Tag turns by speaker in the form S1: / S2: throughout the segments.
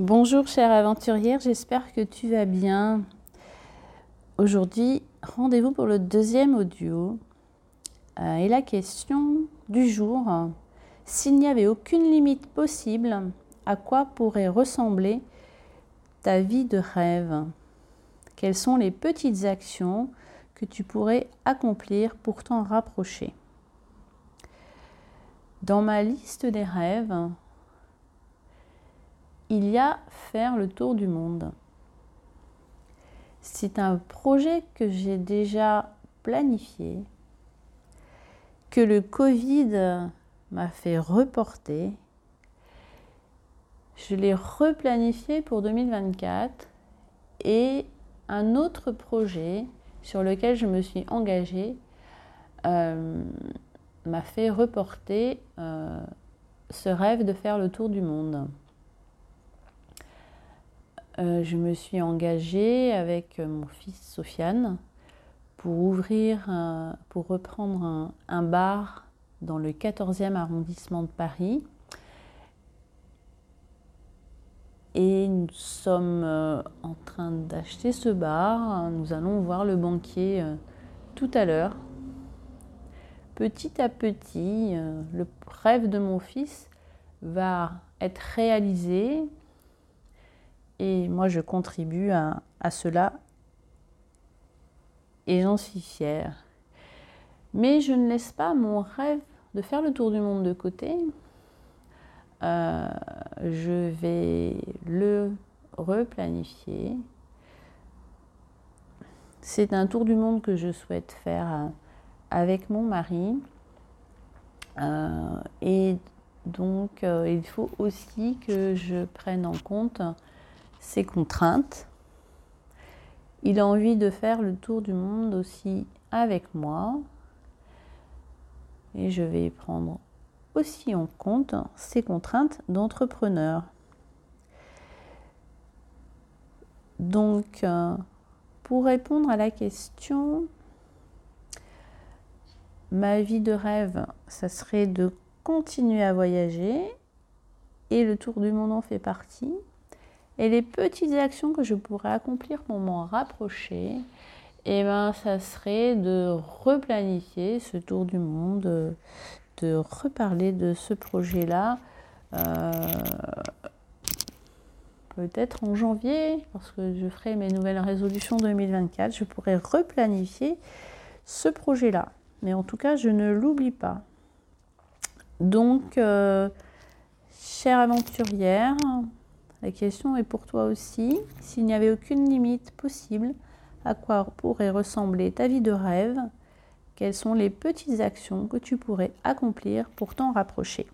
S1: Bonjour chère aventurière, j'espère que tu vas bien. Aujourd'hui, rendez-vous pour le deuxième audio. Euh, et la question du jour, s'il n'y avait aucune limite possible, à quoi pourrait ressembler ta vie de rêve? Quelles sont les petites actions que tu pourrais accomplir pour t'en rapprocher? Dans ma liste des rêves, il y a faire le tour du monde. C'est un projet que j'ai déjà planifié, que le Covid m'a fait reporter. Je l'ai replanifié pour 2024 et un autre projet sur lequel je me suis engagée euh, m'a fait reporter euh, ce rêve de faire le tour du monde. Euh, je me suis engagée avec euh, mon fils Sofiane pour ouvrir, pour reprendre un, bar dans le 14e arrondissement de Paris. Et nous sommes euh, en train d'acheter ce bar. Nous allons voir le banquier tout à l'heure. Petit à petit, le rêve de mon fils va être réalisé et moi, je contribue à, cela et j'en suis fière. Mais je ne laisse pas mon rêve de faire le tour du monde de côté. Euh, je vais le replanifier. C'est un tour du monde que je souhaite faire euh, avec mon mari. Euh, et donc, il faut aussi que je prenne en compte ses contraintes. Il a envie de faire le tour du monde aussi avec moi. Et je vais prendre aussi en compte ses contraintes d'entrepreneur. Donc, euh, pour répondre à la question, ma vie de rêve, ça serait de continuer à voyager et le tour du monde en fait partie. Et les petites actions que je pourrais accomplir pour m'en rapprocher, eh ben, ça serait de replanifier ce tour du monde, de reparler de ce projet-là. Euh, peut-être en janvier, parce que je ferai mes nouvelles résolutions 2024, je pourrais replanifier ce projet-là. Mais en tout cas, je ne l'oublie pas. Donc, euh, chère aventurière, la question est pour toi aussi. S'il n'y avait aucune limite possible, à quoi pourrait ressembler ta vie de rêve? Quelles sont les petites actions que tu pourrais accomplir pour t'en rapprocher?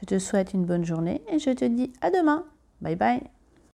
S1: Je te souhaite une bonne journée et je te dis à demain. Bye bye